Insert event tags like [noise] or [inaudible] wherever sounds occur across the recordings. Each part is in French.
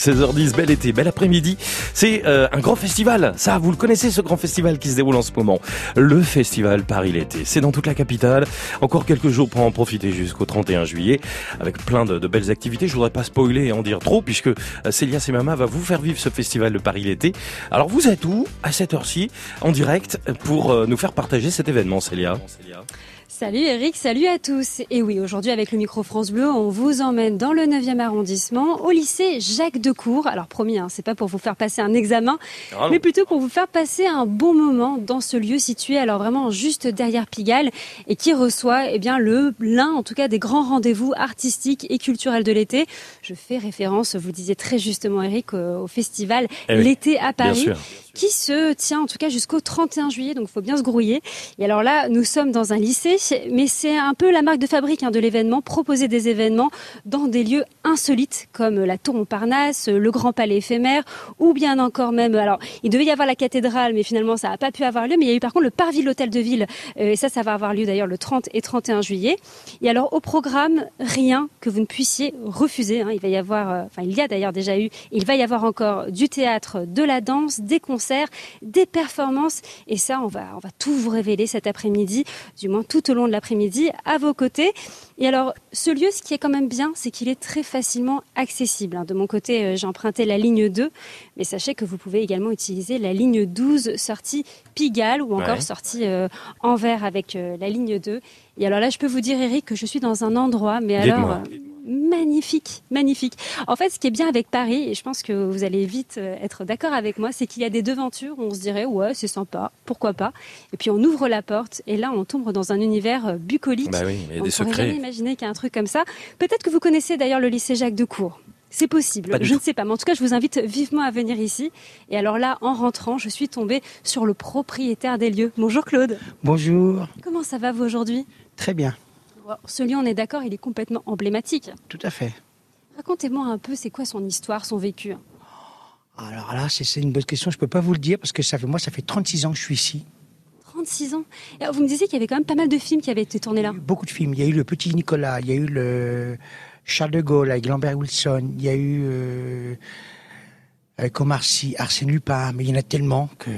16h10, bel été, bel après-midi. C'est euh, un grand festival. Ça, vous le connaissez, ce grand festival qui se déroule en ce moment. Le festival Paris l'été. C'est dans toute la capitale. Encore quelques jours pour en profiter jusqu'au 31 juillet. Avec plein de, belles activités. Je voudrais pas spoiler et en dire trop puisque euh, Célia Semama va vous faire vivre ce festival de Paris l'été. Alors vous êtes où à cette heure-ci en direct pour euh, nous faire partager cet événement, Célia? Salut Eric, salut à tous. Et oui, aujourd'hui avec le micro France Bleu, on vous emmène dans le 9e arrondissement au lycée Jacques Decour. Alors promis, hein, c'est pas pour vous faire passer un examen, ah mais plutôt pour vous faire passer un bon moment dans ce lieu situé alors vraiment juste derrière Pigalle et qui reçoit eh bien le l'un en tout cas des grands rendez-vous artistiques et culturels de l'été. Je fais référence, vous disiez très justement Eric au, festival eh L'été à Paris qui se tient en tout cas jusqu'au 31 juillet, donc il faut bien se grouiller. Et alors là, nous sommes dans un lycée, mais c'est un peu la marque de fabrique hein, de l'événement, proposer des événements dans des lieux insolites comme la Tour Montparnasse, le Grand Palais éphémère, ou bien encore même, alors il devait y avoir la cathédrale, mais finalement ça n'a pas pu avoir lieu, mais il y a eu par contre le Parvis l'Hôtel de Ville, euh, et ça, ça va avoir lieu d'ailleurs le 30 et 31 juillet. Et alors au programme, rien que vous ne puissiez refuser. Hein. il va y avoir, euh, enfin il y a d'ailleurs déjà eu, il va y avoir encore du théâtre, de la danse, des concerts des performances. Et ça, on va, on va tout vous révéler cet après-midi, du moins tout au long de l'après-midi, à vos côtés. Et alors, ce lieu, ce qui est quand même bien, c'est qu'il est très facilement accessible. De mon côté, euh, j'ai emprunté la ligne 2, mais sachez que vous pouvez également utiliser la ligne 12 sortie Pigalle ou encore sortie euh, Anvers avec euh, la ligne 2. Et alors là, je peux vous dire, Eric, que je suis dans un endroit, mais alors magnifique, magnifique. En fait, ce qui est bien avec Paris, et je pense que vous allez vite euh, être d'accord avec moi, c'est qu'il y a des devantures où on se dirait ouais, c'est sympa, pourquoi pas. Et puis on ouvre la porte et là on tombe dans un univers euh, bucolique. Bah oui, il y a on des secrets. jamais imaginer qu'il y a un truc comme ça. Peut-être que vous connaissez d'ailleurs le lycée Jacques Decour. C'est possible, je ne sais pas, mais en tout cas, je vous invite vivement à venir ici. Et alors là, en rentrant, je suis tombée sur le propriétaire des lieux. Bonjour Claude. Bonjour. Comment ça va vous aujourd'hui? Très bien. Ce lieu, on est d'accord, il est complètement emblématique. Tout à fait. Racontez-moi un peu, c'est quoi son histoire, son vécu? Alors là, c'est une bonne question. Je ne peux pas vous le dire parce que ça fait, moi, ça fait 36 ans que je suis ici. 36 ans? Et vous me disiez qu'il y avait quand même pas mal de films qui avaient été tournés là. beaucoup de films. Il y a eu Le Petit Nicolas, il y a eu le Charles de Gaulle avec Lambert Wilson, il y a eu euh, avec Omar Sy, Arsène Lupin, mais il y en a tellement que.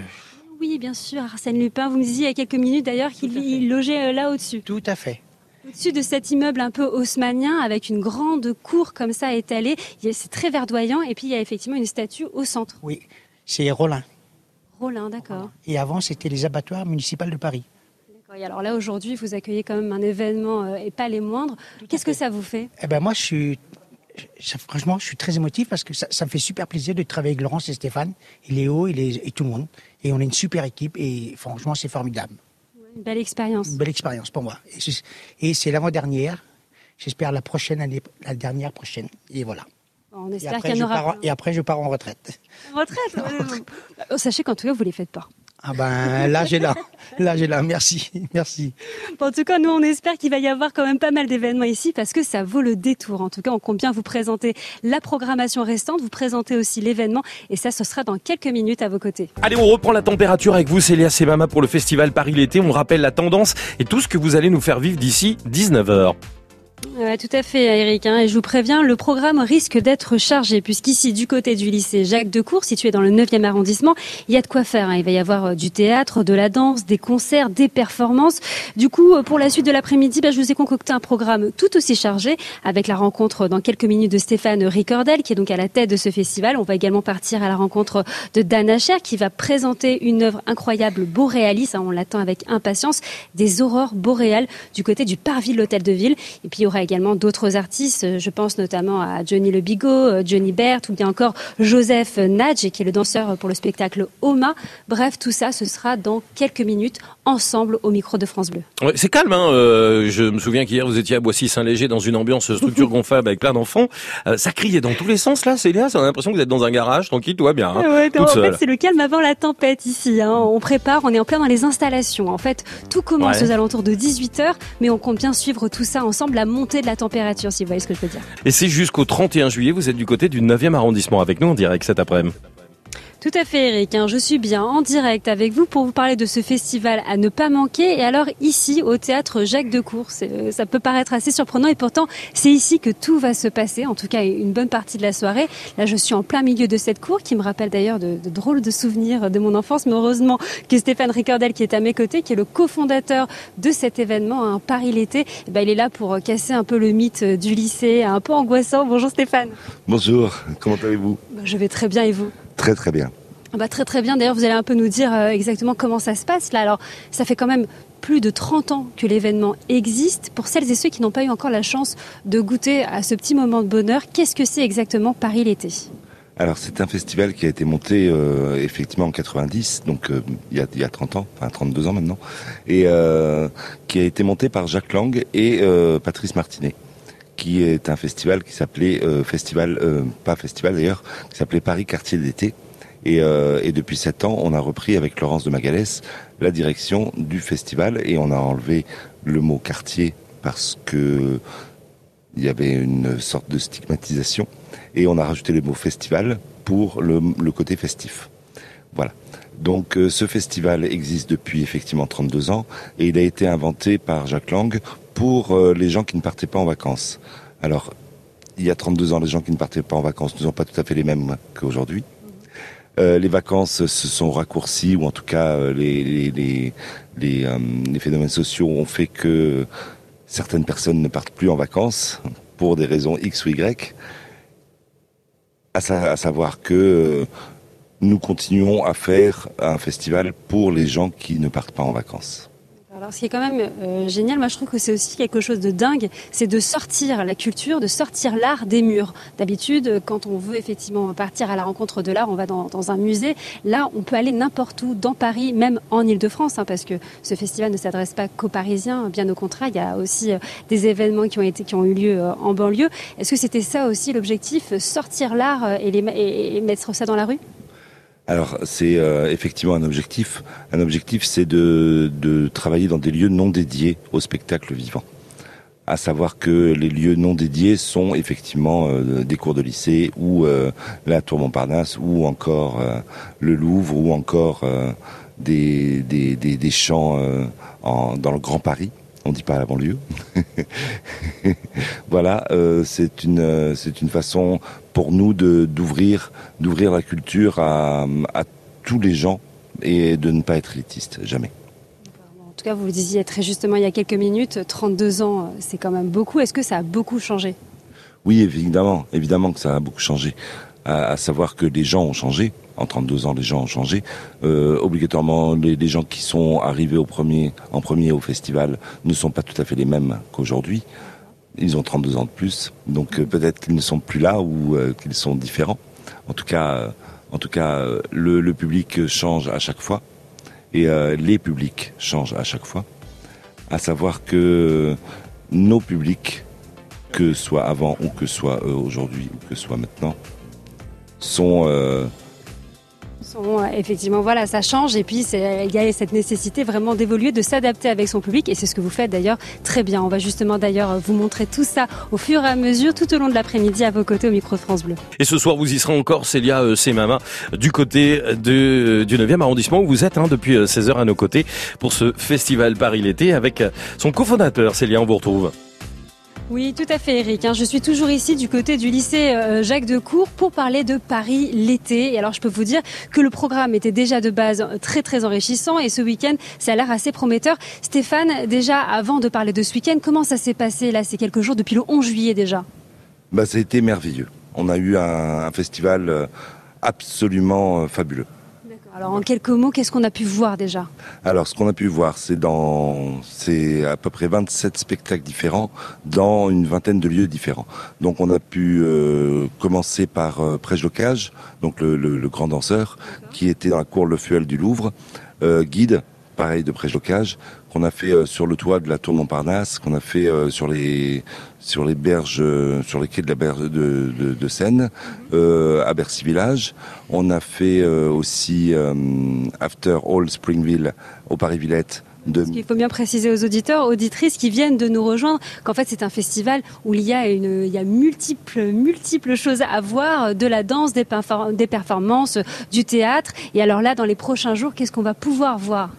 Oui, bien sûr, Arsène Lupin. Vous me disiez il y a quelques minutes d'ailleurs qu'il logeait euh, là au-dessus. Tout à fait. Au-dessus de cet immeuble un peu haussmanien, avec une grande cour comme ça étalée, c'est très verdoyant. Et puis il y a effectivement une statue au centre. Oui, c'est Rollin. Rollin, d'accord. Et avant, c'était les abattoirs municipaux de Paris. Et alors là, aujourd'hui, vous accueillez quand même un événement euh, et pas les moindres. Qu'est-ce que ça vous fait? Eh ben moi, je suis, franchement, je suis très émotif parce que ça, me fait super plaisir de travailler avec Laurence et Stéphane, et Léo et, et tout le monde. Et on est une super équipe et franchement, c'est formidable. Une belle expérience. Une belle expérience pour moi. Et c'est l'avant-dernière. J'espère la prochaine année, la dernière prochaine. Et voilà. On espère qu'il y en aura. et après, je pars en retraite. En retraite [laughs] oh, Sachez qu'en tout cas, vous ne les faites pas. Ah ben là j'ai là, là j'ai là, merci, merci. en tout cas, nous on espère qu'il va y avoir quand même pas mal d'événements ici parce que ça vaut le détour. En tout cas, on compte bien vous présenter la programmation restante, vous présenter aussi l'événement et ça ce sera dans quelques minutes à vos côtés. Allez, on reprend la température avec vous, Célia Semama pour le festival Paris l'été. On rappelle la tendance et tout ce que vous allez nous faire vivre d'ici 19h. Ouais, tout à fait, Eric. Hein, et je vous préviens, le programme risque d'être chargé, puisqu'ici, du côté du lycée Jacques Decour, situé dans le 9e arrondissement, il y a de quoi faire. Hein. Il va y avoir euh, du théâtre, de la danse, des concerts, des performances. Du coup, euh, pour la suite de l'après-midi, bah, je vous ai concocté un programme tout aussi chargé, avec la rencontre dans quelques minutes de Stéphane Ricordel, qui est donc à la tête de ce festival. On va également partir à la rencontre de Dan Asher, qui va présenter une œuvre incroyable, boréaliste. Hein, on l'attend avec impatience, des aurores boréales du côté du Parvis de l'Hôtel de Ville. Et puis, aura également d'autres artistes. Je pense notamment à Johnny Le Bigot, euh, Johnny Bert ou bien encore Joseph Nadj, qui est le danseur pour le spectacle Oma. Bref, tout ça, ce sera dans quelques minutes ensemble au micro de France Bleu. c'est calme. Hein euh, je me souviens qu'hier, vous étiez à Boissy-Saint-Léger dans une ambiance structure [laughs] gonflable avec plein d'enfants. Euh, ça criait dans tous les sens là, Célia. Ça a l'impression que vous êtes dans un garage, tranquille, tout va bien. Hein, ouais, en fait, c'est le calme avant la tempête ici. Hein. On prépare, on est en plein dans les installations. En fait, tout commence aux alentours de 18h, mais on compte bien suivre tout ça ensemble, montée de la température, si vous voyez ce que je veux dire. Et c'est jusqu'au 31 juillet, vous êtes du côté du 9e arrondissement avec nous en direct cet après-midi. Tout à fait, Eric. Hein. je suis bien en direct avec vous pour vous parler de ce festival à ne pas manquer. Et alors ici, au théâtre Jacques Decour, euh, ça peut paraître assez surprenant et pourtant c'est ici que tout va se passer. En tout cas, une bonne partie de la soirée. Là, je suis en plein milieu de cette cour qui me rappelle d'ailleurs de, drôles de souvenirs de mon enfance. Mais heureusement que Stéphane Ricordel, qui est à mes côtés, qui est le cofondateur de cet événement, un hein, Paris l'été, eh ben, il est là pour casser un peu le mythe du lycée, un peu angoissant. Bonjour Stéphane. Bonjour. Comment allez-vous? Bah, Je vais très bien et vous? Très très bien. Ah bah, très très bien. D'ailleurs, vous allez un peu nous dire euh, exactement comment ça se passe là. Alors, ça fait quand même plus de 30 ans que l'événement existe. Pour celles et ceux qui n'ont pas eu encore la chance de goûter à ce petit moment de bonheur, qu'est-ce que c'est exactement Paris l'été? Alors c'est un festival qui a été monté euh, effectivement en 90, donc euh, il, y a, il, y a, 30 ans, enfin 32 ans maintenant, et qui a été monté par Jacques Lang et Patrice Martinet qui est un festival qui s'appelait euh, festival, euh, pas festival d'ailleurs, qui s'appelait Paris Quartier d'été. Et, euh, et, depuis sept ans, on a repris avec Laurence de Magalès la direction du festival et on a enlevé le mot quartier parce que il y avait une sorte de stigmatisation et on a rajouté le mot festival pour le, le côté festif. Voilà. Donc ce festival existe depuis effectivement 32 ans et il a été inventé par Jacques Lang pour euh, les gens qui ne partaient pas en vacances. Alors, il y a 32 ans, les gens qui ne partaient pas en vacances ne sont pas tout à fait les mêmes qu'aujourd'hui. Euh, les vacances se sont raccourcies, ou en tout cas euh, les, phénomènes sociaux ont fait que certaines personnes ne partent plus en vacances pour des raisons X ou Y. À savoir que nous continuons à faire un festival pour les gens qui ne partent pas en vacances. Alors, ce qui est quand même euh, génial, moi je trouve que c'est aussi quelque chose de dingue, c'est de sortir la culture, de sortir l'art des murs. D'habitude, quand on veut effectivement partir à la rencontre de l'art, on va dans, un musée. Là, on peut aller n'importe où, dans Paris, même en Ile-de-France, hein, parce que ce festival ne s'adresse pas qu'aux Parisiens, bien au contraire, il y a aussi euh, des événements qui ont, été, qui ont eu lieu euh, en banlieue. Est-ce que c'était ça aussi l'objectif, sortir l'art et, et mettre ça dans la rue? Alors c'est euh, effectivement un objectif. Un objectif, c'est de, travailler dans des lieux non dédiés au spectacle vivant. À savoir que les lieux non dédiés sont effectivement euh, des cours de lycée ou euh, la Tour Montparnasse ou encore le Louvre ou encore des, des, champs dans le Grand Paris on dit pas la banlieue. [laughs] voilà, c'est une c'est une façon pour nous d'ouvrir d'ouvrir la culture à, tous les gens et de ne pas être élitiste, jamais. En tout cas, vous le disiez très justement il y a quelques minutes, 32 ans, c'est quand même beaucoup. Est-ce que ça a beaucoup changé? Oui, évidemment, évidemment que ça a beaucoup changé. À, savoir que les gens ont changé. En 32 ans, les gens ont changé. Euh, obligatoirement, les, les, gens qui sont arrivés au premier, en premier au festival ne sont pas tout à fait les mêmes qu'aujourd'hui. Ils ont 32 ans de plus, donc euh, peut-être qu'ils ne sont plus là ou euh, qu'ils sont différents. En tout cas, euh, en tout cas, le, public change à chaque fois et les publics changent à chaque fois. À savoir que nos publics, que soit avant ou que soit aujourd'hui ou que soit maintenant, sont effectivement, voilà, ça change et puis il y a cette nécessité vraiment d'évoluer, de s'adapter avec son public et c'est ce que vous faites d'ailleurs très bien. On va justement d'ailleurs vous montrer tout ça au fur et à mesure tout au long de l'après-midi à vos côtés au micro France Bleu. Et ce soir, vous y serez encore, Célia euh, Semama, du côté du 9e arrondissement où vous êtes hein, depuis 16h euh, à nos côtés pour ce festival Paris l'été avec euh, son cofondateur, Célia, on vous retrouve. Oui, tout à fait, Eric. Hein. Je suis toujours ici du côté du lycée euh, Jacques Decour pour parler de Paris l'été. Et alors, je peux vous dire que le programme était déjà de base très, très enrichissant. Et ce week-end, ça a l'air assez prometteur. Stéphane, déjà, avant de parler de ce week-end, comment ça s'est passé là? Ces quelques jours, depuis le 11 juillet déjà bah, été merveilleux. On a eu un festival euh, absolument euh, fabuleux. Alors en quelques mots, qu'est-ce qu'on a pu voir déjà? Alors ce qu'on a pu voir, c'est dans c'est à peu près 27 spectacles différents dans une vingtaine de lieux différents. Donc on a pu euh, commencer par euh, Locage, donc le, grand danseur qui était dans la cour Le Fuel du Louvre, euh, guide pareil de Locage qu'on a fait euh, sur le toit de la tour Montparnasse, qu'on a fait euh, sur les sur les berges, euh, sur les quais de la berge de, Seine, à Bercy Village. On a fait aussi After All Springville au Paris Villette Il faut bien préciser aux auditeurs, auditrices qui viennent de nous rejoindre qu'en fait c'est un festival où il y a une, il y a multiples, multiples choses à voir, de la danse, des performances, du théâtre. Et alors là, dans les prochains jours, qu'est-ce qu'on va pouvoir voir?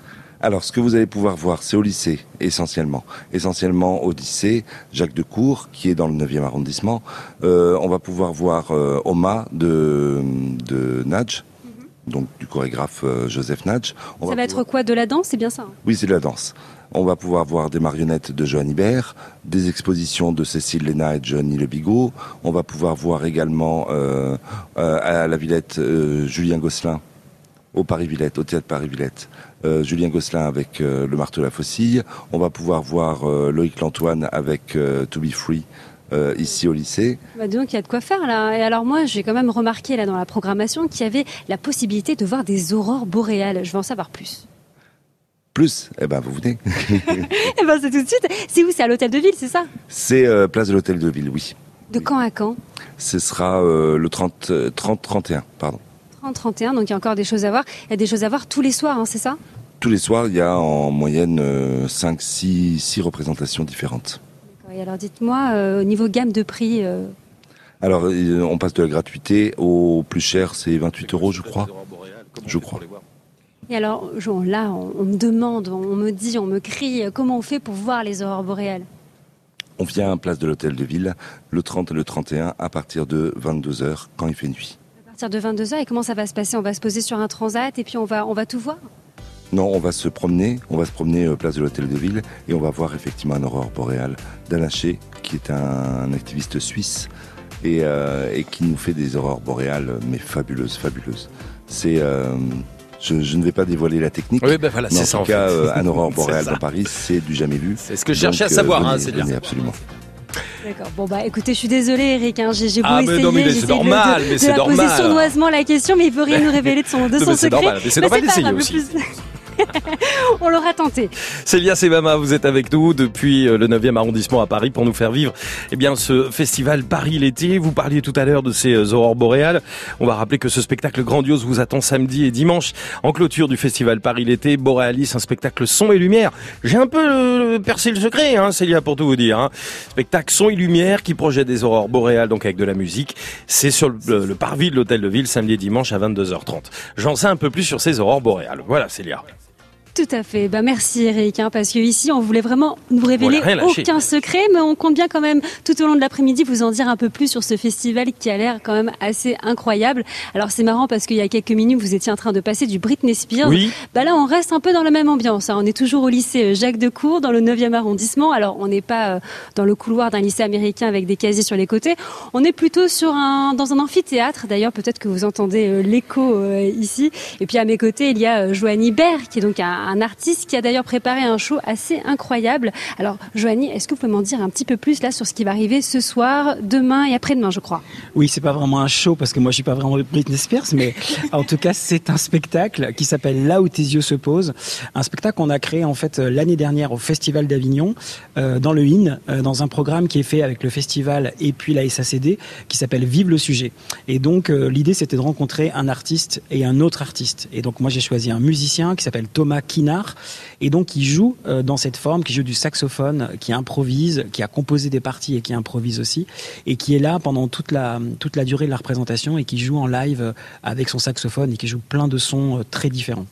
Alors, ce que vous allez pouvoir voir, c'est au lycée, essentiellement. Essentiellement au lycée, Jacques de Cour, qui est dans le 9e arrondissement. Euh, on va pouvoir voir euh, Oma de, de Nadj, donc du chorégraphe euh, Joseph Nadj. ça va, être quoi De la danse, c'est bien ça hein? Oui, c'est de la danse. On va pouvoir voir des marionnettes de Johan Ibert, des expositions de Cécile Léna et de Johnny Le Bigot. On va pouvoir voir également euh, euh, à la Villette Julien Gosselin, au Paris-Villette, au théâtre Paris-Villette. Julien Gosselin avec le marteau la faucille. On va pouvoir voir Loïc Lantoine avec To Be Free euh, ici au lycée. Bah donc il y a de quoi faire là. Et alors moi j'ai quand même remarqué là dans la programmation qu'il y avait la possibilité de voir des aurores boréales. Je veux en savoir plus. Plus? Eh ben vous venez. [laughs] eh ben c'est tout de suite. C'est où? C'est à l'hôtel de ville, c'est ça? C'est euh, place de l'hôtel de ville, oui. De quand à quand? Ce sera euh, le 30 30 31, pardon. 30 31, donc il y a encore des choses à voir. Il y a des choses à voir tous les soirs, hein, c'est ça? Tous les soirs, il y a en moyenne 5 6 6 représentations différentes. Et alors dites-moi, euh, au niveau gamme de prix euh, Alors on passe de la gratuité au plus cher, c'est 28 euros je crois. Je crois. Et alors là, on, me demande, on me dit, on me crie, comment on fait pour voir les aurores boréales? On vient à place de l'hôtel de ville le 30 et le 31 à partir de 22h quand il fait nuit. Partir de 22h et comment ça va se passer? On va se poser sur un transat et puis on va, on va tout voir? Non, on va se promener, on va se promener euh, place de l'Hôtel de Ville et on va voir effectivement un aurore boréale d'Alaché, qui est un, activiste suisse euh, et, qui nous fait des aurores boréales, mais fabuleuses, fabuleuses. C'est euh, je, ne vais pas dévoiler la technique. Oui, ben voilà, c'est ça. En tout cas, un aurore [laughs] boréale dans Paris, c'est du jamais vu. C'est ce que je cherchais à savoir, hein, c'est bien. Absolument. D'accord. Bon bah écoutez, je suis désolée Eric, hein, j'ai beau ah, essayer, non, mais c'est normal, mais c'est normal. poser sournoisement la question, mais il veut rien nous [laughs] révéler de son, de son secret. C'est normal, mais c'est normal d'essayer aussi. [laughs] On l'aura tenté. Célia Sebama, vous êtes avec nous depuis euh, le 9e arrondissement à Paris pour nous faire vivre eh bien, ce festival Paris l'été. Vous parliez tout à l'heure de ces euh, aurores boréales. On va rappeler que ce spectacle grandiose vous attend samedi et dimanche en clôture du festival Paris l'été. Boréalis, un spectacle son et lumière. J'ai un peu euh, percé le secret, hein, Célia, pour tout vous dire. Hein. Spectacle son et lumière qui projette des aurores boréales, donc avec de la musique. C'est sur le, le parvis de l'hôtel de ville samedi et dimanche à 22h30. J'en sais un peu plus sur ces aurores boréales. Voilà, Célia. Tout à fait. Bah, merci Eric, hein, parce que ici on voulait vraiment nous révéler aucun secret, mais on compte bien quand même tout au long de l'après-midi vous en dire un peu plus sur ce festival qui a l'air quand même assez incroyable. Alors c'est marrant parce qu'il y a quelques minutes vous étiez en train de passer du Britney Spears. Oui. Bah là on reste un peu dans la même ambiance. Hein. On est toujours au lycée euh, Jacques Decour dans le 9e arrondissement. Alors on n'est pas euh, dans le couloir d'un lycée américain avec des casiers sur les côtés. On est plutôt sur un dans un amphithéâtre. D'ailleurs peut-être que vous entendez euh, l'écho ici. Et puis à mes côtés il y a Joanie Baird qui est donc un un artiste qui a d'ailleurs préparé un show assez incroyable. Alors, Joanie, est-ce que vous pouvez m'en dire un petit peu plus là sur ce qui va arriver ce soir, demain et après-demain, je crois? Oui, c'est pas vraiment un show parce que moi je suis pas vraiment Britney Spears, mais [laughs] en tout cas c'est un spectacle qui s'appelle Là où tes yeux se posent, un spectacle qu'on a créé en fait l'année dernière au Festival d'Avignon euh, dans le IN, euh, dans un programme qui est fait avec le festival et puis la SACD qui s'appelle Vive le sujet. Et donc euh, l'idée c'était de rencontrer un artiste et un autre artiste. Et donc moi j'ai choisi un musicien qui s'appelle Thomas Kinard et donc il joue dans cette forme, qui joue du saxophone, qui improvise, qui a composé des parties et qui improvise aussi, et qui est là pendant toute la toute la durée de la représentation et qui joue en live avec son saxophone et qui joue plein de sons très différents.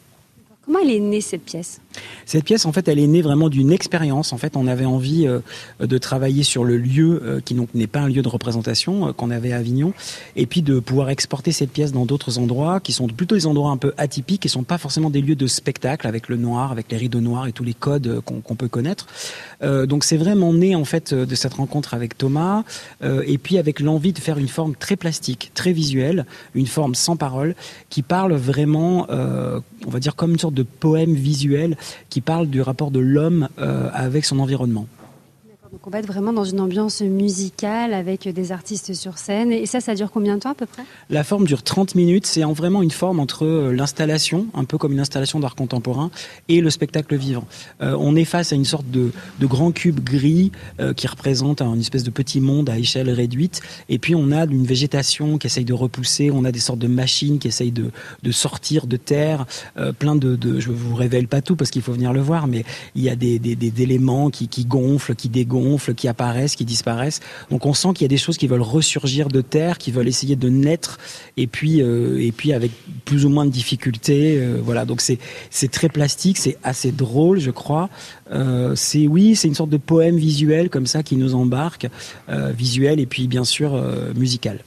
Comment elle est née cette pièce? Cette pièce, en fait, elle est née vraiment d'une expérience. En fait, on avait envie euh, de travailler sur le lieu euh, qui n'est pas un lieu de représentation euh, qu'on avait à Avignon, et puis de pouvoir exporter cette pièce dans d'autres endroits qui sont plutôt des endroits un peu atypiques, et sont pas forcément des lieux de spectacle avec le noir, avec les rideaux noirs et tous les codes qu'on peut connaître. donc c'est vraiment né en fait de cette rencontre avec Thomas, et puis avec l'envie de faire une forme très plastique, très visuelle, une forme sans parole, qui parle vraiment, on va dire comme une sorte de poème visuel qui parle du rapport de l'homme euh, avec son environnement. Donc on va être vraiment dans une ambiance musicale avec des artistes sur scène. Et ça, ça dure combien de temps à peu près? La forme dure 30 minutes. C'est vraiment une forme entre euh, l'installation, un peu comme une installation d'art contemporain, et le spectacle vivant. Euh, on est face à une sorte de, de grand cube gris euh, qui représente une espèce de petit monde à échelle réduite. Et puis on a une végétation qui essaye de repousser. On a des sortes de machines qui essayent de, de sortir de terre. plein de, de, je vous révèle pas tout parce qu'il faut venir le voir, mais il y a des, des, des éléments qui, qui gonflent, qui dégonflent qui apparaissent, qui disparaissent. Donc on sent qu'il y a des choses qui veulent ressurgir de terre, qui veulent essayer de naître, et puis euh, et puis avec plus ou moins de difficultés. Euh, voilà, donc c'est c'est très plastique, c'est assez drôle, je crois. Euh, c'est oui, c'est une sorte de poème visuel comme ça qui nous embarque, visuel et puis bien sûr musical.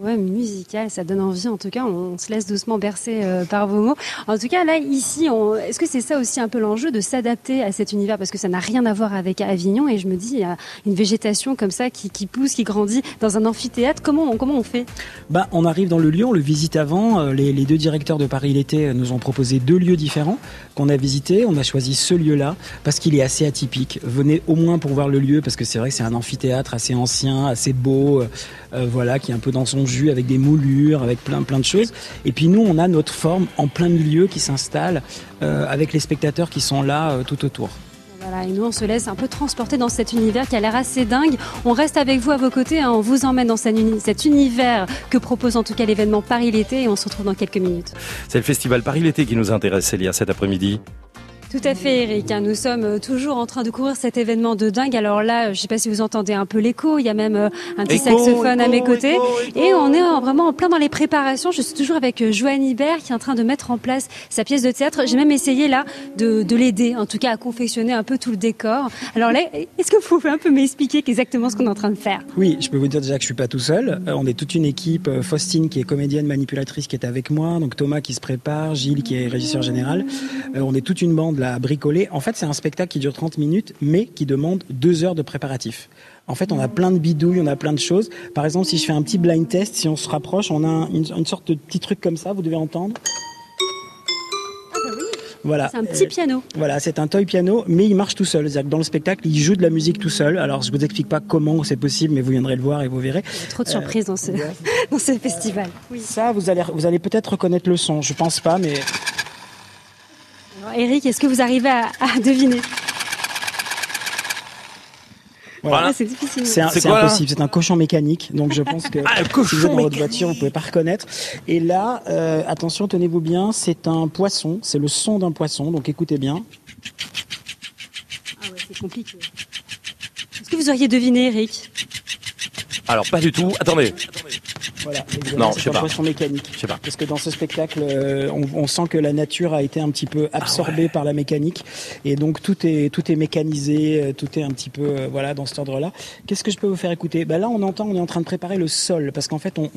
Ouais, musical, ça donne envie. En tout cas, on, se laisse doucement bercer euh, par vos mots. En tout cas, là, ici, est-ce que c'est ça aussi un peu l'enjeu de s'adapter à cet univers? Parce que ça n'a rien à voir avec Avignon. Et je me dis, il y a une végétation comme ça qui, pousse, qui grandit dans un amphithéâtre. Comment on, comment on fait? Bah, On arrive dans le lieu, on le visite avant. Euh, les, deux directeurs de Paris l'été nous ont proposé deux lieux différents qu'on a visités. On a choisi ce lieu-là parce qu'il est assez atypique. Venez au moins pour voir le lieu parce que c'est vrai que c'est un amphithéâtre assez ancien, assez beau, euh, voilà, qui est un peu dans son jus avec des moulures, avec plein plein de choses. Et puis nous, on a notre forme en plein milieu qui s'installe euh, avec les spectateurs qui sont là euh, tout autour. Voilà, et nous, on se laisse un peu transporter dans cet univers qui a l'air assez dingue. On reste avec vous à vos côtés, hein. on vous emmène dans cet univers que propose en tout cas l'événement Paris l'été et on se retrouve dans quelques minutes. C'est le festival Paris l'été qui nous intéresse, Célia, cet après-midi. Tout à fait, Eric. Hein. Nous sommes euh, toujours en train de couvrir cet événement de dingue. Alors là, je ne sais pas si vous entendez un peu l'écho. Il y a même euh, un petit saxophone à mes côtés. Et on est vraiment en plein dans les préparations. Je suis toujours avec euh, Joanne Hibert qui est en train de mettre en place sa pièce de théâtre. J'ai même essayé là de, de l'aider, en tout cas à confectionner un peu tout le décor. Alors là, est-ce que vous pouvez un peu m'expliquer exactement ce qu'on est en train de faire? Oui, je peux vous dire déjà que je suis pas tout seul. on est toute une équipe. Faustine qui est comédienne manipulatrice qui est avec moi. Donc Thomas qui se prépare, Gilles qui est régisseur général. on est toute une bande la bricoler. En fait, c'est un spectacle qui dure 30 minutes, mais qui demande deux heures de préparatif. En fait, on a plein de bidouilles, on a plein de choses. Par exemple, si je fais un petit blind test, si on se rapproche, on a une, sorte de petit truc comme ça, vous devez entendre. Voilà. C'est un petit piano. Voilà, c'est un toy piano, mais il marche tout seul. C'est-à-dire que dans le spectacle, il joue de la musique tout seul. Alors, je vous explique pas comment c'est possible, mais vous viendrez le voir et vous verrez. Il y a trop de surprises dans ce, [laughs] dans ce festival. Oui. Ça, vous allez, vous allez peut-être reconnaître le son. Je pense pas, mais Eric, est-ce que vous arrivez à, deviner voilà. c'est difficile. C'est impossible. C'est un cochon mécanique. Donc je pense que [laughs] ah, si vous êtes dans votre voiture, vous pouvez pas reconnaître. Et là, euh, attention, tenez-vous bien, c'est un poisson. C'est le son d'un poisson. Donc écoutez bien. Ah ouais, c'est compliqué. Est-ce que vous auriez deviné, Eric? Alors pas du tout. Attendez. Voilà, non, je sais pas. mécanique. Je sais pas. Parce que dans ce spectacle, euh, on, sent que la nature a été un petit peu absorbée ah par la mécanique, et donc tout est tout est mécanisé, euh, tout est un petit peu euh, voilà dans cet ordre-là. Qu'est-ce que je peux vous faire écouter? Bah là, on entend, on est en train de préparer le sol, parce qu'en fait, on,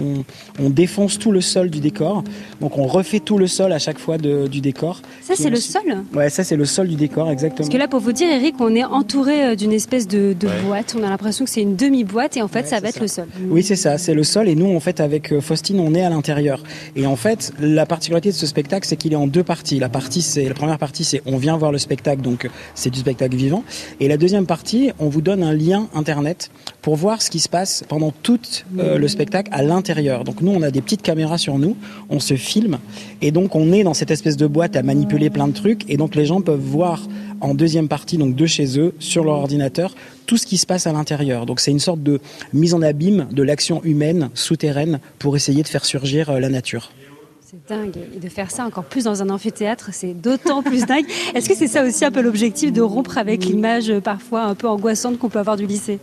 on, défonce tout le sol du décor, donc on refait tout le sol à chaque fois de, du décor. Ça, c'est le sol? Ouais, ça c'est le sol du décor, exactement. Parce que là, pour vous dire, Eric, on est entouré d'une espèce de, de boîte. On a l'impression que c'est une demi-boîte, et en fait, ça va être le sol. Oui, c'est ça, c'est le sol, et nous, en fait, avec euh, Faustine, on est à l'intérieur. Et en fait, la particularité de ce spectacle, c'est qu'il est en deux parties. La partie, c'est la première partie, c'est on vient voir le spectacle, donc c'est du spectacle vivant. Et la deuxième partie, on vous donne un lien internet pour voir ce qui se passe pendant tout euh, le spectacle à l'intérieur. Donc nous, on a des petites caméras sur nous, on se filme, et donc on est dans cette espèce de boîte à manipuler plein de trucs, et donc les gens peuvent voir en deuxième partie, donc de chez eux, sur leur ordinateur, tout ce qui se passe à l'intérieur. Donc c'est une sorte de mise en abîme de l'action humaine souterraine pour essayer de faire surgir euh, la nature. C'est dingue. Et de faire ça encore plus dans un amphithéâtre, c'est d'autant plus dingue. Est-ce que c'est ça aussi un peu l'objectif de rompre avec l'image euh, parfois un peu angoissante qu'on peut avoir du lycée?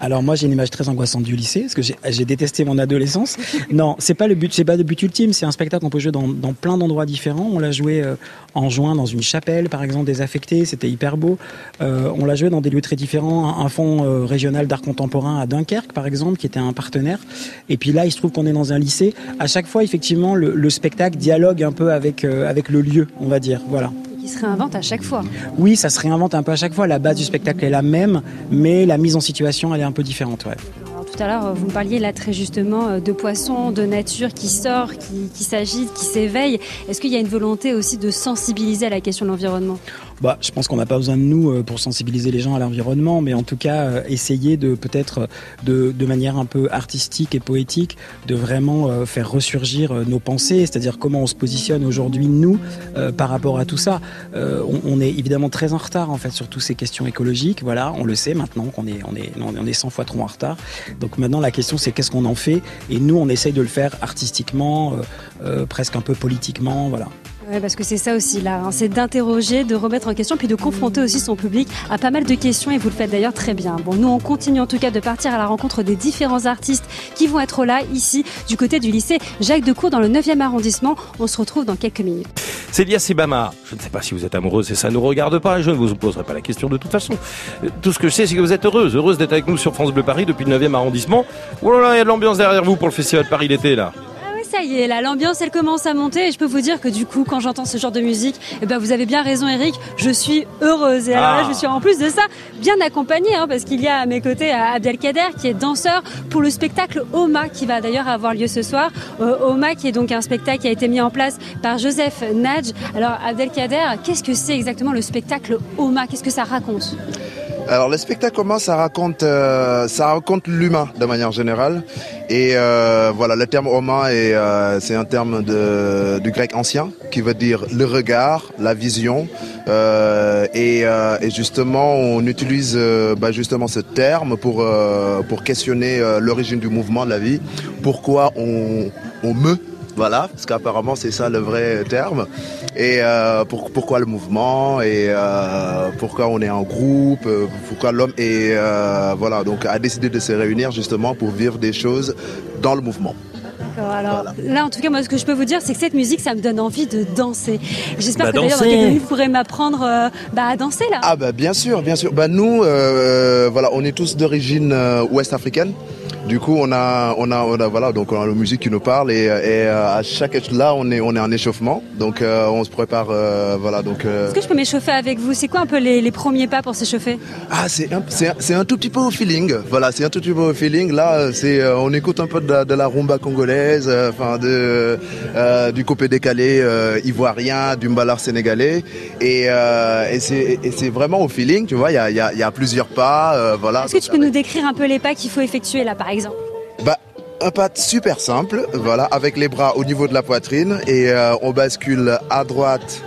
Alors moi j'ai une image très angoissante du lycée parce que j'ai détesté mon adolescence. [laughs] non, c'est pas le but, c'est pas le but ultime. C'est un spectacle qu'on peut jouer dans, dans plein d'endroits différents. On l'a joué euh, en juin dans une chapelle par exemple désaffectée, c'était hyper beau. Euh, on l'a joué dans des lieux très différents. Un, fonds régional d'art contemporain à Dunkerque par exemple qui était un partenaire. Et puis là il se trouve qu'on est dans un lycée. À chaque fois effectivement le, le spectacle spectacle dialogue un peu avec, euh, avec le lieu, on va dire. Voilà. Qui se réinvente à chaque fois. Oui, ça se réinvente un peu à chaque fois. La base du spectacle est la même, mais la mise en situation, elle est un peu différente. Ouais. tout à l'heure, vous me parliez là très justement euh, de poissons, de nature qui sort, qui, qui s'agite, qui s'éveille. Est-ce qu'il y a une volonté aussi de sensibiliser à la question de l'environnement? Bah, Je pense qu'on n'a pas besoin de nous euh, pour sensibiliser les gens à l'environnement, mais en tout cas, euh, essayer de peut-être de, de, manière un peu artistique et poétique, de vraiment euh, faire ressurgir nos pensées, c'est-à-dire comment on se positionne aujourd'hui, nous, par rapport à tout ça. On, on, est évidemment très en retard, en fait, sur toutes ces questions écologiques. Voilà, on le sait maintenant qu'on est, on est, on est 100 fois trop en retard. Donc maintenant, la question, c'est qu'est-ce qu'on en fait? Et nous, on essaye de le faire artistiquement, presque un peu politiquement, voilà. Ouais, parce que c'est ça aussi là, hein. c'est d'interroger, de remettre en question, puis de confronter aussi son public à pas mal de questions et vous le faites d'ailleurs très bien. Bon, nous on continue en tout cas de partir à la rencontre des différents artistes qui vont être là ici du côté du lycée Jacques Decour dans le 9e arrondissement. On se retrouve dans quelques minutes. Célia Sebama, je ne sais pas si vous êtes amoureuse et ça ne nous regarde pas, je ne vous poserai pas la question de toute façon. Tout ce que je sais, c'est que vous êtes heureuse, heureuse d'être avec nous sur France Bleu Paris depuis le 9e arrondissement. Oh là là, il y a de l'ambiance derrière vous pour le Festival de Paris l'été là ça y est, là, l'ambiance, elle commence à monter et je peux vous dire que du coup, quand j'entends ce genre de musique, eh ben, vous avez bien raison, Eric, je suis heureuse. Et alors là, je suis en plus de ça bien accompagnée, hein, parce qu'il y a à mes côtés Abdelkader, qui est danseur pour le spectacle Oma, qui va d'ailleurs avoir lieu ce soir. Euh, Oma, qui est donc un spectacle qui a été mis en place par Joseph Nadj. Alors, Abdelkader, qu'est-ce que c'est exactement le spectacle Oma? Qu'est-ce que ça raconte? Alors le spectacle comment ça raconte euh, ça raconte l'humain de manière générale. Et euh, voilà le terme Oma est euh, c'est un terme de, du grec ancien qui veut dire le regard, la vision. Et, et, justement on utilise bah, justement ce terme pour pour questionner l'origine du mouvement de la vie, pourquoi on on meut? Voilà, parce qu'apparemment c'est ça le vrai terme. Et euh, pour, pourquoi le mouvement et euh, pourquoi on est en groupe, euh, pourquoi l'homme et voilà donc a décidé de se réunir justement pour vivre des choses dans le mouvement. Alors là, en tout cas, moi, ce que je peux vous dire, c'est que cette musique, ça me donne envie de danser. J'espère bah, que d'ailleurs, vous pourrez m'apprendre bah, à danser là. Ah bah bien sûr, bien sûr. Bah nous, voilà, on est tous d'origine ouest africaine. Du coup, on a, on a, on a, voilà, donc on a la musique qui nous parle et, et euh, à chaque là, on est, on est en échauffement, donc euh, on se prépare, euh, voilà, donc. Est-ce que je peux m'échauffer avec vous? C'est quoi un peu les, les, premiers pas pour s'échauffer? Ah, c'est, c'est, un tout petit peu au feeling, voilà, c'est un tout petit peu au feeling. Là, c'est, on écoute un peu de, de la rumba congolaise, enfin de, du copé décalé ivoirien, du mbalar sénégalais, et, et c'est, et c'est vraiment au feeling, tu vois. Il y a, y, a, y a plusieurs pas, voilà. Est-ce que tu peux nous décrire un peu les pas qu'il faut effectuer là, par exemple bah, un pas super simple, voilà, avec les bras au niveau de la poitrine et euh, on bascule à droite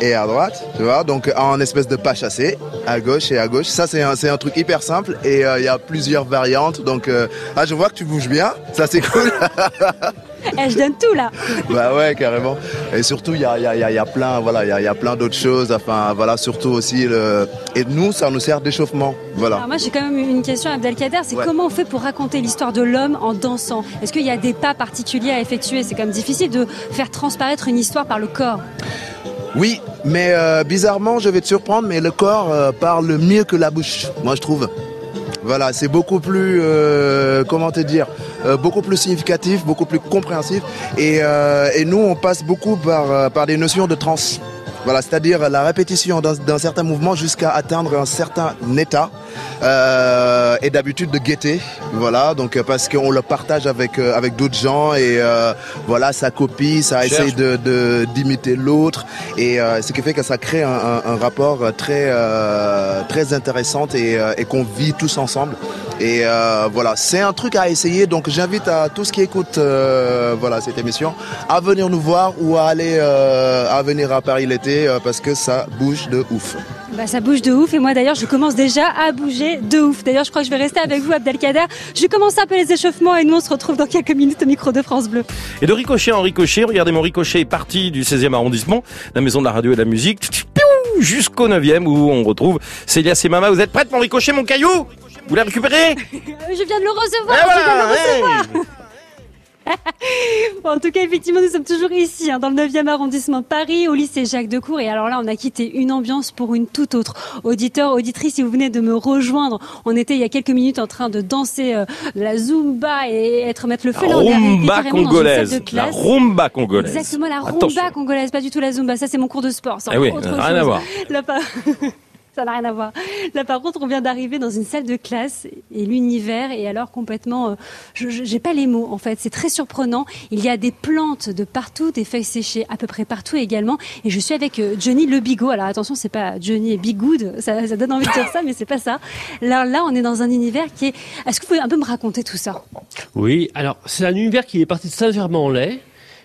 et à droite, tu vois, donc en espèce de pas chassé, à gauche et à gauche. Ça, c'est un, un truc hyper simple et euh, il y a plusieurs variantes. Donc, euh, ah, je vois que tu bouges bien, ça c'est cool. [laughs] Eh, je donne tout là. [laughs] Bah ouais, carrément. Et surtout, il y a, y, a, y a, plein, voilà, il y a, plein d'autres choses. Enfin, voilà, surtout aussi le. Et nous, ça nous sert d'échauffement. Voilà. Alors moi, j'ai quand même une question, Abdelkader. C'est comment on fait pour raconter l'histoire de l'homme en dansant? Est-ce qu'il y a des pas particuliers à effectuer? C'est quand même difficile de faire transparaître une histoire par le corps. Oui, mais euh, bizarrement, je vais te surprendre, mais le corps euh, parle mieux que la bouche, moi je trouve. Voilà, c'est beaucoup plus, euh, comment te dire, beaucoup plus significatif, beaucoup plus compréhensif. Et, et nous, on passe beaucoup par, par des notions de trans. Voilà, c'est-à-dire la répétition d'un certain mouvement jusqu'à atteindre un certain état euh, et d'habitude de gaieté. Voilà, donc euh, parce qu'on le partage avec euh, avec d'autres gens et euh, voilà, ça copie, ça essaye de d'imiter l'autre et ce qui fait que ça crée un, un, rapport très très intéressant et, et qu'on vit tous ensemble. Et voilà, c'est un truc à essayer. Donc j'invite à tous qui écoutent voilà cette émission à venir nous voir ou à aller à venir à Paris l'été parce que ça bouge de ouf. Bah, ça bouge de ouf et moi d'ailleurs je commence déjà à bouger de ouf. D'ailleurs je crois que je vais rester avec vous Abdelkader. Je commence un peu les échauffements et nous on se retrouve dans quelques minutes au micro de France Bleu. Et de ricochet en ricochet, regardez mon ricochet est parti du 16e arrondissement, la maison de la radio et de la musique, jusqu'au 9e où on retrouve Célia Semama. Vous êtes prête mon ricochet, mon caillou? Vous l'avez récupéré [laughs] Je viens de le recevoir, je viens de le recevoir en tout cas, effectivement, nous sommes toujours ici, hein, dans le 9e arrondissement de Paris, au lycée Jacques Decour. Et alors là, on a quitté une ambiance pour une toute autre. Auditeur, auditrice, si vous venez de me rejoindre, on était il y a quelques minutes en train de danser euh, la zumba et être mettre le feu la rumba congolaise. La rumba congolaise. Exactement, la rumba congolaise, pas du tout la zumba. Ça, c'est mon cours de sport. Eh oui, rien à voir. [laughs] ça n'a rien à voir. Là, par contre, on vient d'arriver dans une salle de classe et l'univers est alors complètement. Euh, je n'ai pas les mots, en fait. C'est très surprenant. Il y a des plantes de partout, des feuilles séchées à peu près partout également. Et je suis avec euh, Johnny Le Bigot. Alors attention, c'est pas Johnny Bigoud. Ça, ça donne envie de dire ça, mais c'est pas ça. Là, là, on est dans un univers qui est. Est-ce que vous pouvez un peu me raconter tout ça? Oui. Alors, c'est un univers qui est parti de Saint-Germain-en-Laye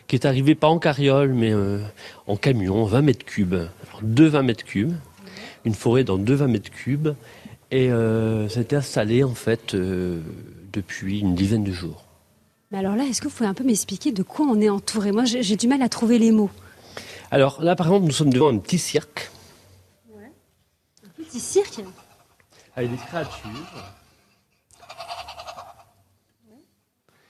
qui est arrivé pas en carriole, mais euh, en camion, 20 mètres cubes. Alors, deux 20 mètres cubes une forêt dans 20 mètres cubes. Et euh, ça a été installé en fait euh, depuis une dizaine de jours. Mais alors là, est-ce que vous pouvez un peu m'expliquer de quoi on est entouré? Moi, j'ai du mal à trouver les mots. Alors là, par exemple, nous sommes devant un petit cirque. Ouais. Un petit cirque? Avec des créatures.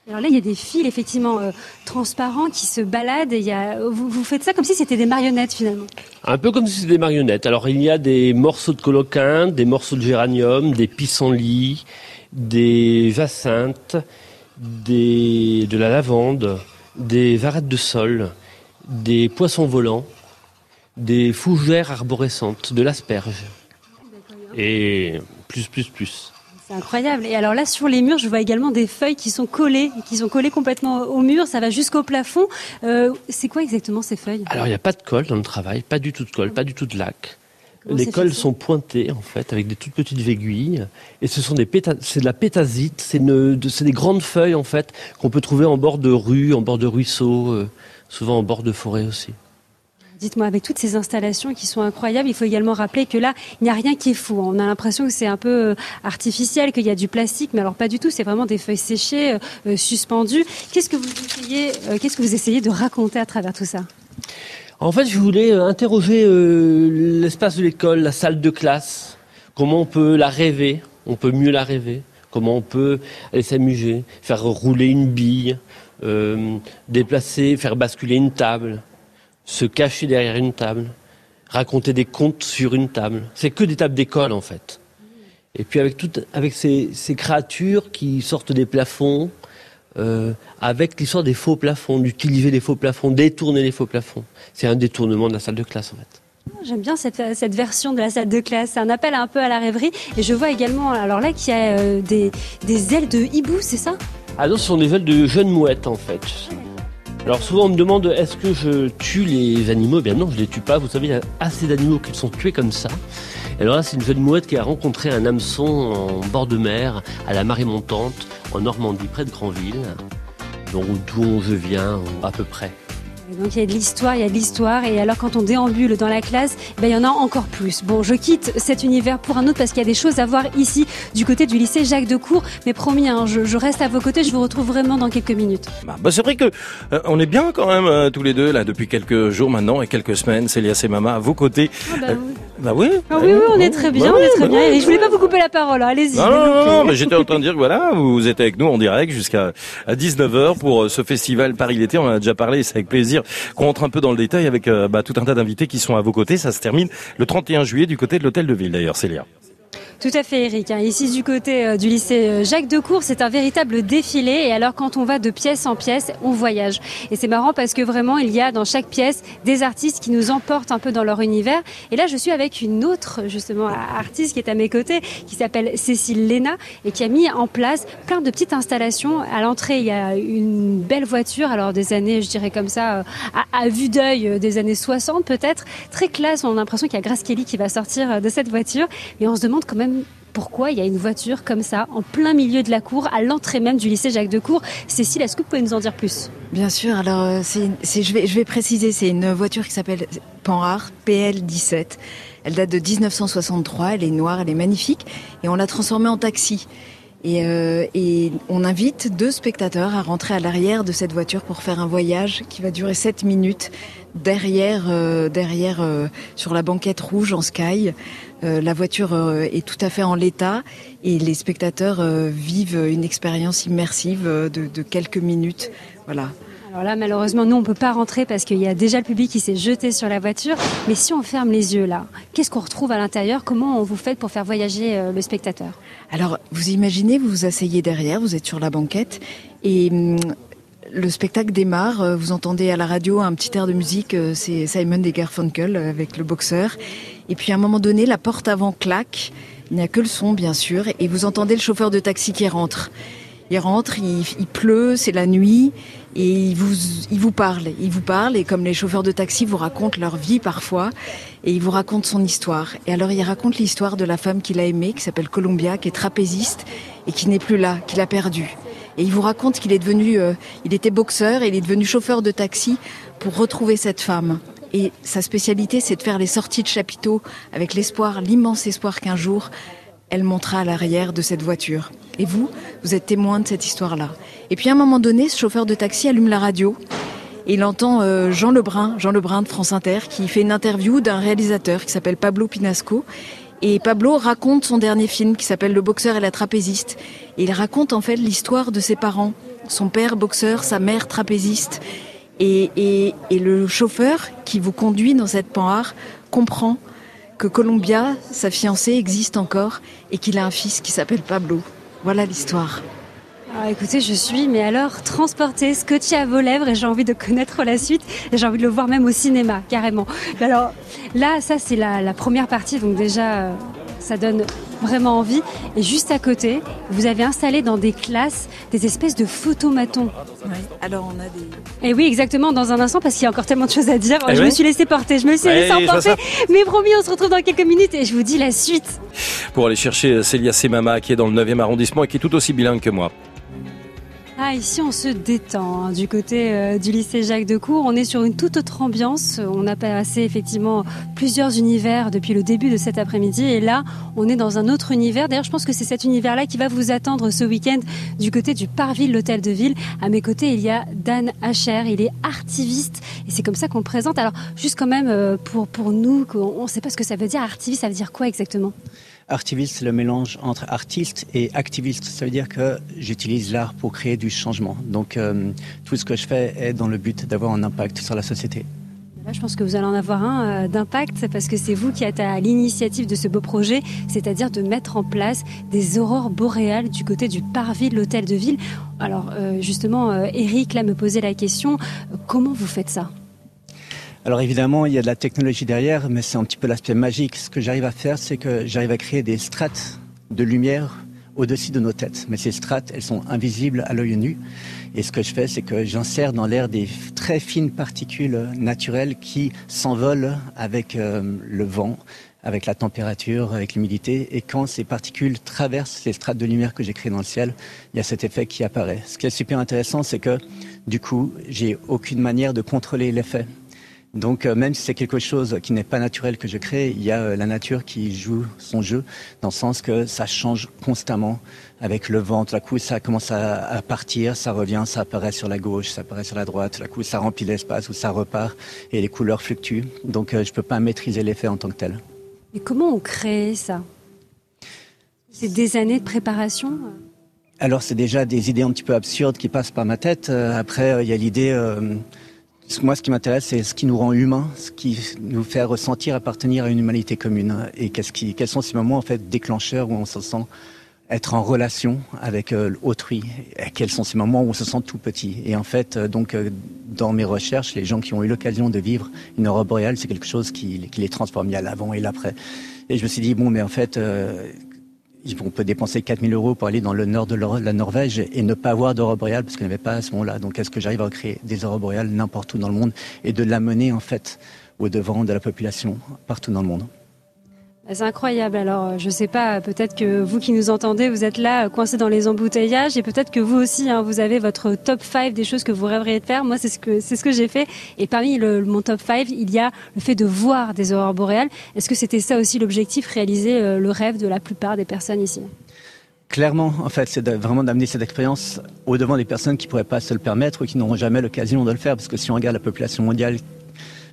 Alors là, il y a des fils effectivement euh, transparents qui se baladent. Et vous, faites ça comme si c'était des marionnettes finalement. Un peu comme si c'était des marionnettes. Alors il y a des morceaux de coloquin, des morceaux de géranium, des pissenlits, des jacinthes, de la lavande, des varettes de sol, des poissons volants, des fougères arborescentes, de l'asperge. Et plus, plus, plus. C'est incroyable. Et alors là, sur les murs, je vois également des feuilles qui sont collées, qui sont collées complètement au mur. Ça va jusqu'au plafond. Euh, c'est quoi exactement ces feuilles? Alors, il n'y a pas de colle dans le travail, pas du tout de colle, pas du tout de lac. les colles sont pointées en fait avec des toutes petites aiguilles et ce sont des c'est de la pétasite, c'est des grandes feuilles en fait qu'on peut trouver en bord de rue, en bord de ruisseau, euh, souvent en bord de forêt aussi. Dites-moi, avec toutes ces installations qui sont incroyables, il faut également rappeler que là, il n'y a rien qui est fou. On a l'impression que c'est un peu euh, artificiel, qu'il y a du plastique, mais alors pas du tout. C'est vraiment des feuilles séchées, euh, euh, suspendues. Qu'est-ce que vous essayez, qu'est-ce que vous essayez de raconter à travers tout ça? En fait, je voulais interroger l'espace de l'école, la salle de classe. Comment on peut la rêver? On peut mieux la rêver? Comment on peut aller s'amuser, faire rouler une bille, déplacer, faire basculer une table? Se cacher derrière une table, raconter des contes sur une table. C'est que des tables d'école en fait. Et puis avec toutes, avec ces, créatures qui sortent des plafonds, euh, avec l'histoire des faux plafonds, d'utiliser les faux plafonds, détourner les faux plafonds. C'est un détournement de la salle de classe en fait. J'aime bien cette, version de la salle de classe. C'est un appel un peu à la rêverie. Et je vois également, alors là, qu'il y a euh, des, des ailes de hibou, c'est ça? Ah non, ce sont des ailes de jeunes mouettes en fait. Alors souvent on me demande est-ce que je tue les animaux? Eh Bien non, je les tue pas. Vous savez, il y a assez d'animaux qui sont tués comme ça. Alors là, c'est une jeune mouette qui a rencontré un hameçon en bord de mer, à la marée montante, en Normandie, près de Granville, d'où je viens à peu près donc il y a de l'histoire, il y a de l'histoire. Et alors quand on déambule dans la classe, ben, il y en a encore plus. Bon, je quitte cet univers pour un autre parce qu'il y a des choses à voir ici du côté du lycée Jacques Decour. Mais promis, hein, je, reste à vos côtés. Je vous retrouve vraiment dans quelques minutes. Bah, bah c'est vrai que euh, on est bien quand même euh, tous les deux là depuis quelques jours maintenant et quelques semaines. Célia et Mama à vos côtés. Ah bah, oui. Bah oui. Ah oui, oui, on est très bien, bah on est très bien. Et je voulais pas vous couper la parole. Hein. Allez-y. Non, non, non, mais j'étais en train de dire que voilà, vous êtes avec nous en direct jusqu'à 19h pour euh, ce festival Paris l'été. On en a déjà parlé, c'est avec plaisir qu'on rentre un peu dans le détail avec euh, bah, tout un tas d'invités qui sont à vos côtés. Ça se termine le 31 juillet du côté de l'hôtel de ville d'ailleurs, Célia. Tout à fait, Eric. Hein. Ici, du côté euh, du lycée euh, Jacques Decour, c'est un véritable défilé. Et alors, quand on va de pièce en pièce, on voyage. Et c'est marrant parce que vraiment, il y a dans chaque pièce des artistes qui nous emportent un peu dans leur univers. Et là, je suis avec une autre, justement, artiste qui est à mes côtés, qui s'appelle Cécile Léna et qui a mis en place plein de petites installations. À l'entrée, il y a une belle voiture, alors des années, je dirais comme ça, euh, à, vue d'œil, des années 60 peut-être. Très classe. On a l'impression qu'il y a Grace Kelly qui va sortir de cette voiture. Et on se demande quand pourquoi il y a une voiture comme ça, en plein milieu de la cour, à l'entrée même du lycée Jacques Decour. Cécile, est-ce que vous pouvez nous en dire plus? Bien sûr, alors euh, je, vais, préciser, c'est une voiture qui s'appelle Panhard PL17. Elle date de 1963, elle est noire, elle est magnifique, et on l'a transformée en taxi. Et, euh, et, on invite deux spectateurs à rentrer à l'arrière de cette voiture pour faire un voyage qui va durer 7 minutes derrière, euh, derrière sur la banquette rouge en sky. Euh, la voiture euh, est tout à fait en l'état et les spectateurs euh, vivent une expérience immersive de, quelques minutes. Voilà. Alors là, malheureusement, nous, on ne peut pas rentrer parce qu'il y a déjà le public qui s'est jeté sur la voiture. Mais si on ferme les yeux là, qu'est-ce qu'on retrouve à l'intérieur? Comment vous faites pour faire voyager le spectateur? Alors, vous imaginez, vous vous asseyez derrière, vous êtes sur la banquette et hum, le spectacle démarre. Vous entendez à la radio un petit air de musique, c'est Simon Garfunkel avec le boxeur. Et puis à un moment donné, la porte avant claque. Il n'y a que le son, bien sûr, et vous entendez le chauffeur de taxi qui rentre. Il rentre, il, pleut, c'est la nuit, et il vous, il vous parle. Il vous parle, et comme les chauffeurs de taxi vous racontent leur vie parfois, et il vous raconte son histoire. Et alors il raconte l'histoire de la femme qu'il a aimée, qui s'appelle Columbia, qui est trapéziste, et qui n'est plus là, qu'il a perdu. Et il vous raconte qu'il est devenu, euh, il était boxeur, et il est devenu chauffeur de taxi pour retrouver cette femme. Et sa spécialité, c'est de faire les sorties de chapiteaux avec l'espoir, l'immense espoir qu'un jour, elle montera à l'arrière de cette voiture. Et vous, vous êtes témoin de cette histoire-là. Et puis à un moment donné, ce chauffeur de taxi allume la radio et il entend euh, Jean Lebrun, Jean Lebrun de France Inter, qui fait une interview d'un réalisateur qui s'appelle Pablo Pinasco. Et Pablo raconte son dernier film qui s'appelle Le boxeur et la trapéziste. Et il raconte en fait l'histoire de ses parents. Son père boxeur, sa mère trapéziste. Et, et, et le chauffeur qui vous conduit dans cette panhard comprend que Columbia, sa fiancée, existe encore et qu'il a un fils qui s'appelle Pablo. Voilà l'histoire. Ah, écoutez, je suis, mais alors, transportée, scotché à vos lèvres et j'ai envie de connaître la suite et j'ai envie de le voir même au cinéma, carrément. Alors, là, ça, c'est la, la, première partie, donc déjà, euh, ça donne vraiment envie. Et juste à côté, vous avez installé dans des classes des espèces de photomatons. Oui, alors on a des... Et oui, exactement, dans un instant, parce qu'il y a encore tellement de choses à dire. Eh je me suis laissé porter, je me suis laissé emporter. Mais promis, on se retrouve dans quelques minutes et je vous dis la suite. Pour aller chercher Célia Semama, qui est dans le 9e arrondissement et qui est tout aussi bilingue que moi. Ah, ici on se détend hein, du côté euh, du lycée Jacques Decour. On est sur une toute autre ambiance. On a passé effectivement plusieurs univers depuis le début de cet après-midi et là on est dans un autre univers. D'ailleurs, je pense que c'est cet univers-là qui va vous attendre ce week-end du côté du Parville, l'hôtel de ville. À mes côtés, il y a Dan Hacher. Il est artiviste et c'est comme ça qu'on le présente. Alors, juste quand même euh, pour pour nous, on ne sait pas ce que ça veut dire. Artiviste, ça veut dire quoi exactement? Artiviste, c'est le mélange entre artiste et activiste. Ça veut dire que j'utilise l'art pour créer du changement. Donc euh, tout ce que je fais est dans le but d'avoir un impact sur la société. Je pense que vous allez en avoir un euh, d'impact parce que c'est vous qui êtes à l'initiative de ce beau projet, c'est-à-dire de mettre en place des aurores boréales du côté du parvis de l'hôtel de ville. Alors euh, justement, Eric là me posait la question, comment vous faites ça? Alors évidemment, il y a de la technologie derrière, mais c'est un petit peu l'aspect magique. Ce que j'arrive à faire, c'est que j'arrive à créer des strates de lumière au-dessus de nos têtes. Mais ces strates, elles sont invisibles à l'œil nu. Et ce que je fais, c'est que j'insère dans l'air des très fines particules naturelles qui s'envolent avec euh, le vent, avec la température, avec l'humidité. Et quand ces particules traversent les strates de lumière que j'ai créées dans le ciel, il y a cet effet qui apparaît. Ce qui est super intéressant, c'est que du coup, j'ai aucune manière de contrôler l'effet. Donc euh, même si c'est quelque chose qui n'est pas naturel que je crée, il y a euh, la nature qui joue son jeu dans le sens que ça change constamment avec le vent. Tout à coup, ça commence à, partir, ça revient, ça apparaît sur la gauche, ça apparaît sur la droite. Tout à coup, ça remplit l'espace ou ça repart et les couleurs fluctuent. Donc euh, je ne peux pas maîtriser l'effet en tant que tel. Et comment on crée ça? C'est des années de préparation? Alors c'est déjà des idées un petit peu absurdes qui passent par ma tête. Après, il y a l'idée moi, ce qui m'intéresse, c'est ce qui nous rend humains, ce qui nous fait ressentir appartenir à une humanité commune. Et qu'est-ce qui, quels sont ces moments en fait déclencheurs où on se sent être en relation avec euh, autrui? Et Quels sont ces moments où on se sent tout petit? Et en fait, euh, donc, euh, dans mes recherches, les gens qui ont eu l'occasion de vivre une aurore boréale, c'est quelque chose qui, qui les transforme. Il y a l'avant et l'après. Et je me suis dit bon, mais en fait, on peut dépenser 4000 euros pour aller dans le nord de la Norvège et ne pas avoir d'aurore parce qu'il n'y avait pas à ce moment-là. Donc est-ce que j'arrive à créer des aurores boréales n'importe où dans le monde et de l'amener en fait au devant de la population partout dans le monde? C'est incroyable. Alors, euh, je sais pas, peut-être que vous qui nous entendez, vous êtes là, euh, coincés dans les embouteillages, et peut-être que vous aussi, hein, vous avez votre top 5 des choses que vous rêveriez de faire. Moi, c'est ce que c'est ce que j'ai fait. Et parmi mon top 5, il y a le fait de voir des aurores boréales. Est-ce que c'était ça aussi l'objectif, réaliser euh, le rêve de la plupart des personnes ici? Clairement, en fait, c'est vraiment d'amener cette expérience au devant des personnes qui pourraient pas se le permettre ou qui n'auront jamais l'occasion de le faire, parce que si on regarde la population mondiale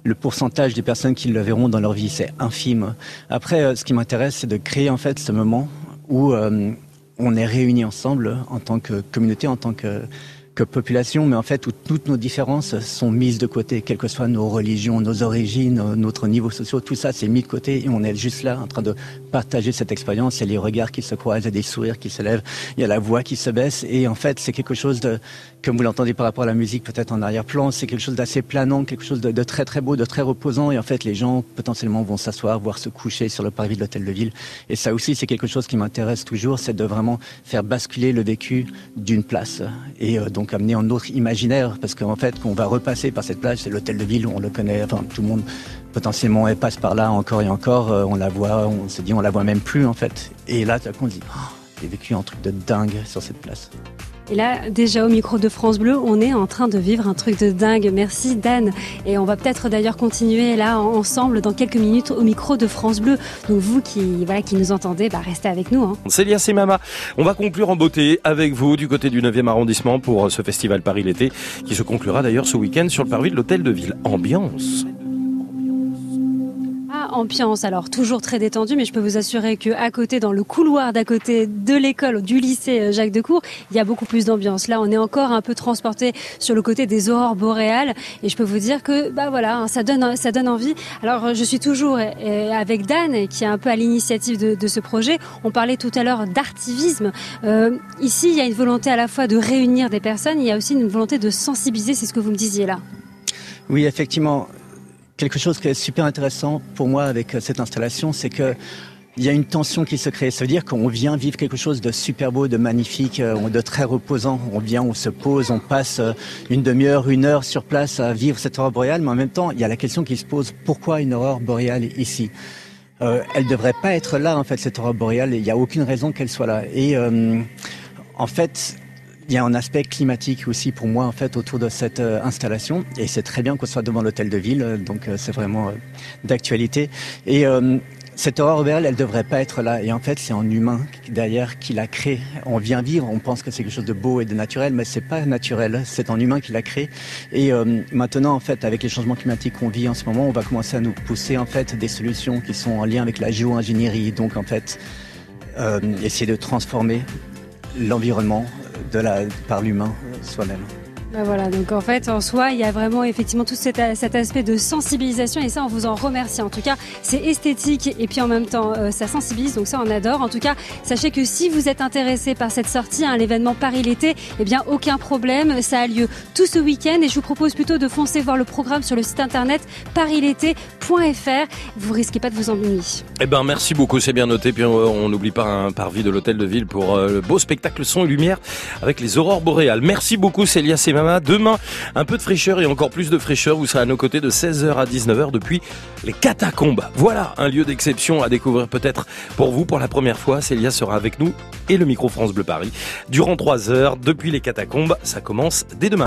le pourcentage des personnes qui le verront dans leur vie, c'est infime. Après, euh, ce qui m'intéresse, c'est de créer en fait ce moment où euh, on est réunis ensemble en tant que communauté, en tant que que population, mais en fait où toutes nos différences sont mises de côté, quelles que soient nos religions, nos origines, notre niveau social, tout ça c'est mis de côté et on est juste là en train de partager cette expérience. Il y a les regards qui se croisent, il y a des sourires qui se lèvent, il y a la voix qui se baisse et en fait c'est quelque chose de, comme vous l'entendez par rapport à la musique peut-être en arrière-plan, c'est quelque chose d'assez planant, quelque chose de, de, très très beau, de très reposant et en fait les gens potentiellement vont s'asseoir, voire se coucher sur le parvis de l'hôtel de ville et ça aussi c'est quelque chose qui m'intéresse toujours, c'est de vraiment faire basculer le vécu d'une place et euh, donc amener un autre imaginaire parce qu'en fait qu'on va repasser par cette plage, c'est l'hôtel de ville où on le connaît, enfin tout le monde potentiellement elle passe par là encore et encore, euh, on la voit, on se dit on la voit même plus en fait. Et là, coup, on se dit, oh, j'ai vécu un truc de dingue sur cette place. Et là, déjà au micro de France Bleu, on est en train de vivre un truc de dingue. Merci Dan. Et on va peut-être d'ailleurs continuer là ensemble dans quelques minutes au micro de France Bleu. Donc vous qui voilà qui nous entendez, bah restez avec nous. Hein. Célia Mama. On va conclure en beauté avec vous du côté du 9e arrondissement pour ce festival Paris l'été qui se conclura d'ailleurs ce week-end sur le parvis de l'hôtel de ville. Ambiance ambiance. Alors toujours très détendue, mais je peux vous assurer que à côté, dans le couloir d'à côté de l'école du lycée euh, Jacques Decour, il y a beaucoup plus d'ambiance. Là, on est encore un peu transporté sur le côté des aurores boréales, et je peux vous dire que bah voilà, hein, ça donne ça donne envie. Alors je suis toujours euh, avec Dan, qui est un peu à l'initiative de, ce projet. On parlait tout à l'heure d'artivisme. Euh, ici, il y a une volonté à la fois de réunir des personnes, il y a aussi une volonté de sensibiliser. C'est ce que vous me disiez là. Oui, effectivement quelque chose qui est super intéressant pour moi avec euh, cette installation, c'est que il y a une tension qui se crée. Ça veut dire qu'on vient vivre quelque chose de super beau, de magnifique, euh, de très reposant. On vient, on se pose, on passe euh, une demi-heure, une heure sur place à vivre cette aurore boréale. Mais en même temps, il y a la question qui se pose pourquoi une aurore boréale ici? Euh, Elle devrait pas être là, en fait, cette aurore boréale. Il n'y a aucune raison qu'elle soit là. Et en fait, il y a un aspect climatique aussi pour moi en fait autour de cette euh, installation et c'est très bien qu'on soit devant l'hôtel de ville euh, donc euh, c'est vraiment d'actualité et cette aurore boréale, elle devrait pas être là. Et en fait, c'est un humain derrière qui l'a créé. On vient vivre, on pense que c'est quelque chose de beau et de naturel, mais c'est pas naturel. C'est un humain qui l'a créé. Et maintenant, en fait, avec les changements climatiques qu'on vit en ce moment, on va commencer à nous pousser en fait des solutions qui sont en lien avec la géo-ingénierie. Donc, en fait, essayer de transformer l'environnement de la, par l'humain soi-même. Ben voilà, donc en fait, en soi, il y a vraiment effectivement tout cet, aspect de sensibilisation et ça, on vous en remercie. En tout cas, c'est esthétique et puis en même temps, euh, ça sensibilise, donc ça, on adore. En tout cas, sachez que si vous êtes intéressé par cette sortie, hein, l'événement Paris l'été, eh bien, aucun problème, ça a lieu tout ce week-end et je vous propose plutôt de foncer voir le programme sur le site internet parisété.fr. Vous risquez pas de vous ennuyer. Eh ben, merci beaucoup, c'est bien noté. Puis on n'oublie pas un parvis de l'hôtel de ville pour euh, le beau spectacle son et lumière avec les aurores boréales. Merci beaucoup, Célia Demain, un peu de fraîcheur et encore plus de fraîcheur. Vous serez à nos côtés de 16h à 19h depuis les catacombes. Voilà un lieu d'exception à découvrir peut-être pour vous pour la première fois. Célia sera avec nous et le micro France Bleu Paris durant 3 heures depuis les catacombes. Ça commence dès demain.